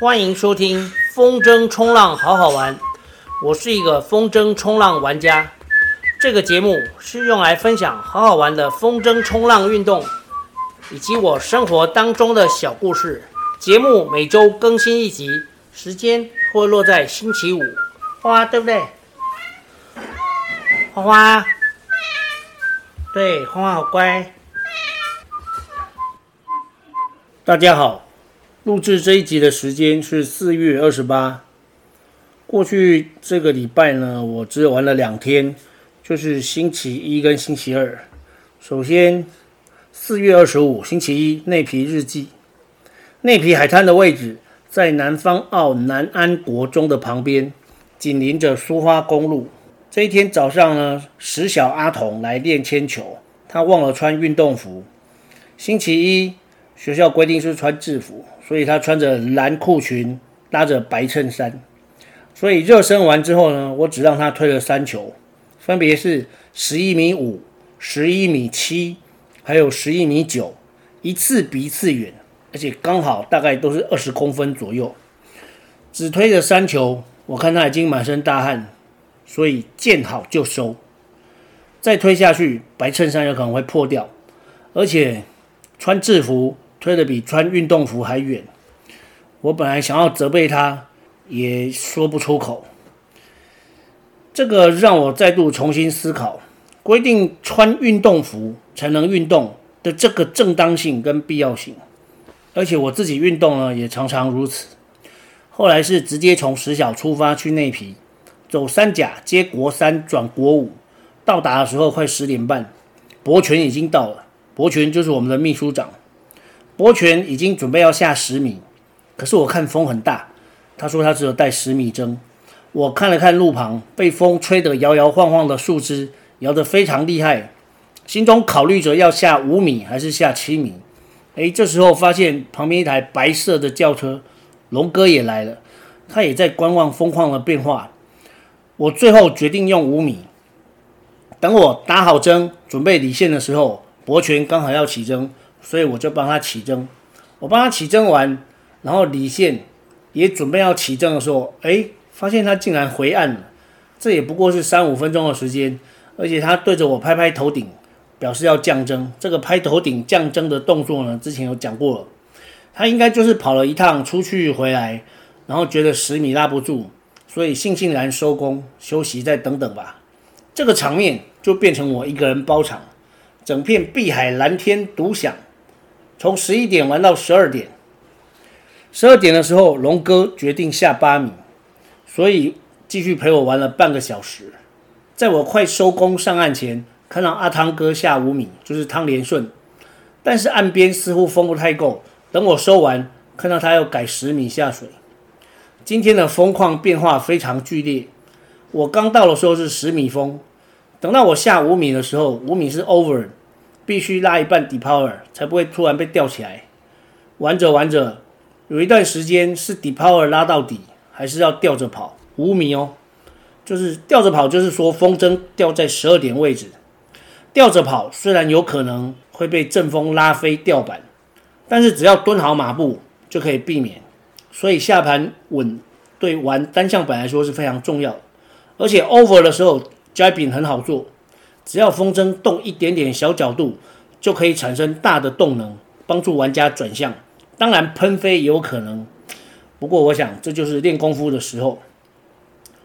欢迎收听风筝冲浪好好玩，我是一个风筝冲浪玩家。这个节目是用来分享好好玩的风筝冲浪运动，以及我生活当中的小故事。节目每周更新一集，时间会落在星期五。花花对不对？花花，对，花花好乖。大家好。录制这一集的时间是四月二十八。过去这个礼拜呢，我只有玩了两天，就是星期一跟星期二。首先，四月二十五星期一，内皮日记。内皮海滩的位置在南方澳南安国中的旁边，紧邻着苏花公路。这一天早上呢，石小阿童来练铅球，他忘了穿运动服。星期一，学校规定是穿制服。所以他穿着蓝裤裙，搭着白衬衫。所以热身完之后呢，我只让他推了三球，分别是十一米五、十一米七，还有十一米九，一次比一次远，而且刚好大概都是二十公分左右。只推了三球，我看他已经满身大汗，所以见好就收。再推下去，白衬衫有可能会破掉，而且穿制服。推得比穿运动服还远，我本来想要责备他，也说不出口。这个让我再度重新思考，规定穿运动服才能运动的这个正当性跟必要性。而且我自己运动呢，也常常如此。后来是直接从石小出发去内皮，走三甲接国三转国五，到达的时候快十点半，博全已经到了。博全就是我们的秘书长。博全已经准备要下十米，可是我看风很大，他说他只有带十米针。我看了看路旁被风吹得摇摇晃晃的树枝，摇得非常厉害，心中考虑着要下五米还是下七米。哎，这时候发现旁边一台白色的轿车，龙哥也来了，他也在观望风况的变化。我最后决定用五米。等我打好针，准备离线的时候，博全刚好要起针。所以我就帮他起针，我帮他起针完，然后李线也准备要起针的时候，哎，发现他竟然回岸了。这也不过是三五分钟的时间，而且他对着我拍拍头顶，表示要降筝。这个拍头顶降筝的动作呢，之前有讲过了。他应该就是跑了一趟出去回来，然后觉得十米拉不住，所以悻悻然收工休息，再等等吧。这个场面就变成我一个人包场，整片碧海蓝天独享。从十一点玩到十二点，十二点的时候，龙哥决定下八米，所以继续陪我玩了半个小时。在我快收工上岸前，看到阿汤哥下五米，就是汤连顺，但是岸边似乎风不太够。等我收完，看到他要改十米下水。今天的风况变化非常剧烈，我刚到的时候是十米风，等到我下五米的时候，五米是 over。必须拉一半底 power 才不会突然被吊起来。玩着玩着，有一段时间是底 power 拉到底，还是要吊着跑五米哦。就是吊着跑，就是说风筝吊在十二点位置，吊着跑虽然有可能会被阵风拉飞吊板，但是只要蹲好马步就可以避免。所以下盘稳对玩单向板来说是非常重要，而且 over 的时候 jibing 很好做。只要风筝动一点点小角度，就可以产生大的动能，帮助玩家转向。当然喷飞也有可能，不过我想这就是练功夫的时候。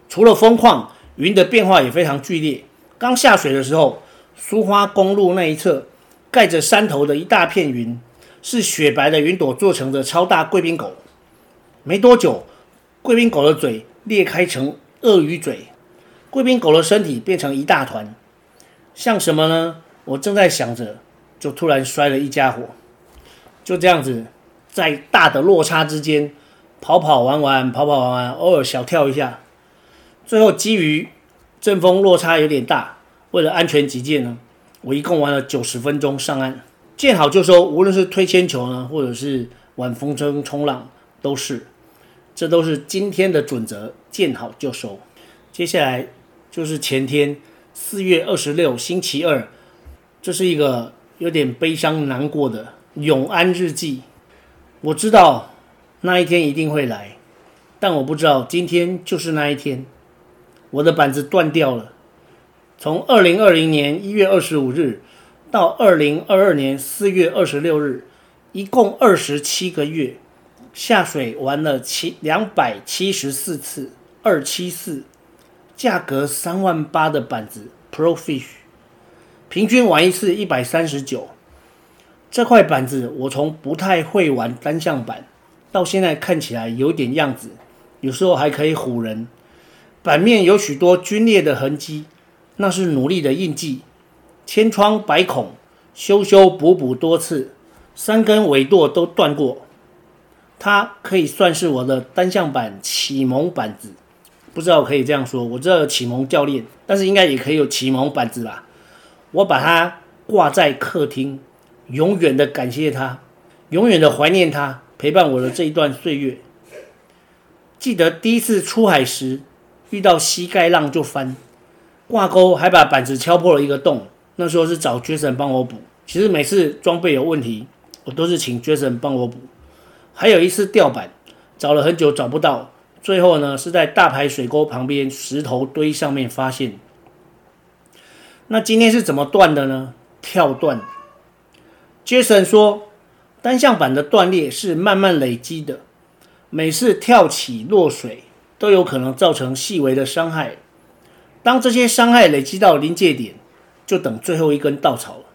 除了风况，云的变化也非常剧烈。刚下水的时候，苏花公路那一侧盖着山头的一大片云，是雪白的云朵做成的超大贵宾狗。没多久，贵宾狗的嘴裂开成鳄鱼嘴，贵宾狗的身体变成一大团。像什么呢？我正在想着，就突然摔了一家伙。就这样子，在大的落差之间跑跑玩玩，跑跑玩玩，偶尔小跳一下。最后基于阵风落差有点大，为了安全起见呢，我一共玩了九十分钟上岸，见好就收。无论是推铅球呢，或者是玩风筝冲浪，都是，这都是今天的准则，见好就收。接下来就是前天。四月二十六，星期二，这是一个有点悲伤难过的永安日记。我知道那一天一定会来，但我不知道今天就是那一天。我的板子断掉了，从二零二零年一月二十五日到二零二二年四月二十六日，一共二十七个月，下水玩了七两百七十四次，二七四，价格三万八的板子 Pro Fish，平均玩一次一百三十九。这块板子我从不太会玩单向板，到现在看起来有点样子，有时候还可以唬人。板面有许多龟裂的痕迹，那是努力的印记。千疮百孔，修修补补多次，三根尾舵都断过。它可以算是我的单向板启蒙板子，不知道可以这样说。我知道有启蒙教练，但是应该也可以有启蒙板子吧。我把它挂在客厅，永远的感谢他，永远的怀念他，陪伴我的这一段岁月。记得第一次出海时。遇到膝盖浪就翻，挂钩还把板子敲破了一个洞。那时候是找 Jason 帮我补。其实每次装备有问题，我都是请 Jason 帮我补。还有一次掉板，找了很久找不到，最后呢是在大排水沟旁边石头堆上面发现。那今天是怎么断的呢？跳断。Jason 说，单向板的断裂是慢慢累积的，每次跳起落水。都有可能造成细微的伤害。当这些伤害累积到临界点，就等最后一根稻草了。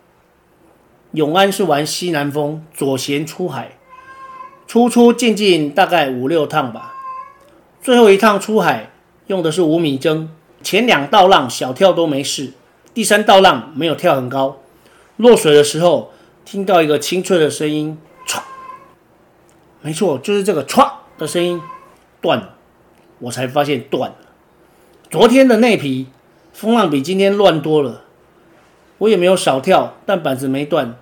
永安是玩西南风左舷出海，出出进进大概五六趟吧。最后一趟出海用的是五米筝，前两道浪小跳都没事，第三道浪没有跳很高。落水的时候听到一个清脆的声音，唰，没错，就是这个唰的声音，断了。我才发现断了。昨天的那批风浪比今天乱多了。我也没有少跳，但板子没断。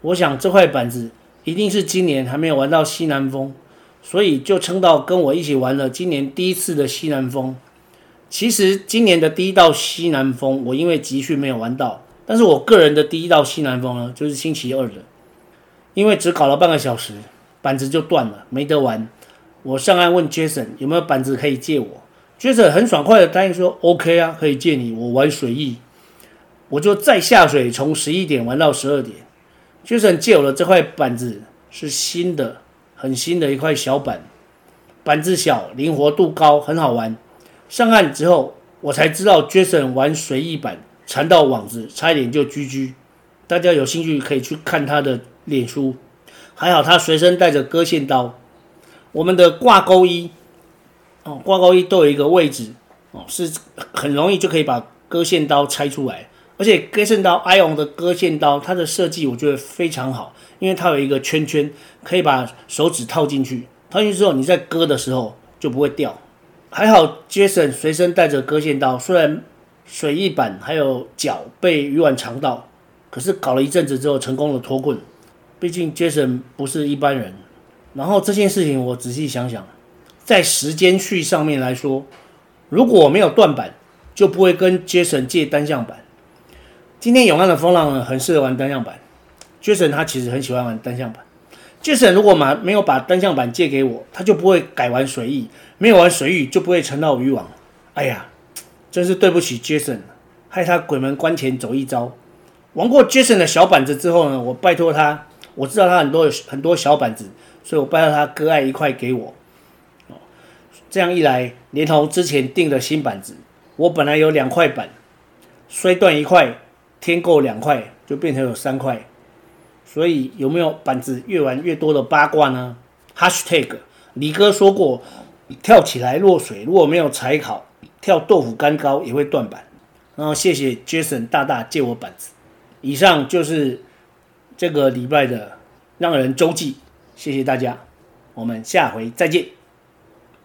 我想这块板子一定是今年还没有玩到西南风，所以就撑到跟我一起玩了今年第一次的西南风。其实今年的第一道西南风，我因为集训没有玩到，但是我个人的第一道西南风呢，就是星期二的，因为只搞了半个小时，板子就断了，没得玩。我上岸问 Jason 有没有板子可以借我，Jason 很爽快的答应说 OK 啊，可以借你。我玩水翼，我就再下水，从十一点玩到十二点。Jason 借我的这块板子是新的，很新的一块小板，板子小，灵活度高，很好玩。上岸之后，我才知道 Jason 玩随意板缠到网子，差一点就 GG。大家有兴趣可以去看他的脸书，还好他随身带着割线刀。我们的挂钩衣，哦，挂钩衣都有一个位置，哦，是很容易就可以把割线刀拆出来。而且，Jason 刀，Ion 的割线刀，它的设计我觉得非常好，因为它有一个圈圈，可以把手指套进去，套进去之后你在割的时候就不会掉。还好 Jason 随身带着割线刀，虽然水翼板还有脚被鱼丸缠到，可是搞了一阵子之后成功的脱困。毕竟 Jason 不是一般人。然后这件事情我仔细想想，在时间序上面来说，如果我没有断板，就不会跟 Jason 借单向板。今天永安的风浪呢，很适合玩单向板。Jason 他其实很喜欢玩单向板。Jason 如果把没有把单向板借给我，他就不会改玩水翼，没有玩水翼就不会沉到渔网。哎呀，真是对不起 Jason，害他鬼门关前走一遭。玩过 Jason 的小板子之后呢，我拜托他，我知道他很多很多小板子。所以我拜托他割爱一块给我，这样一来，连同之前订的新板子，我本来有两块板，摔断一块，添够两块，就变成有三块。所以有没有板子越玩越多的八卦呢？Hashtag 李哥说过，跳起来落水如果没有踩好，跳豆腐干高也会断板。然后谢谢 Jason 大大借我板子。以上就是这个礼拜的让人周记。谢谢大家，我们下回再见。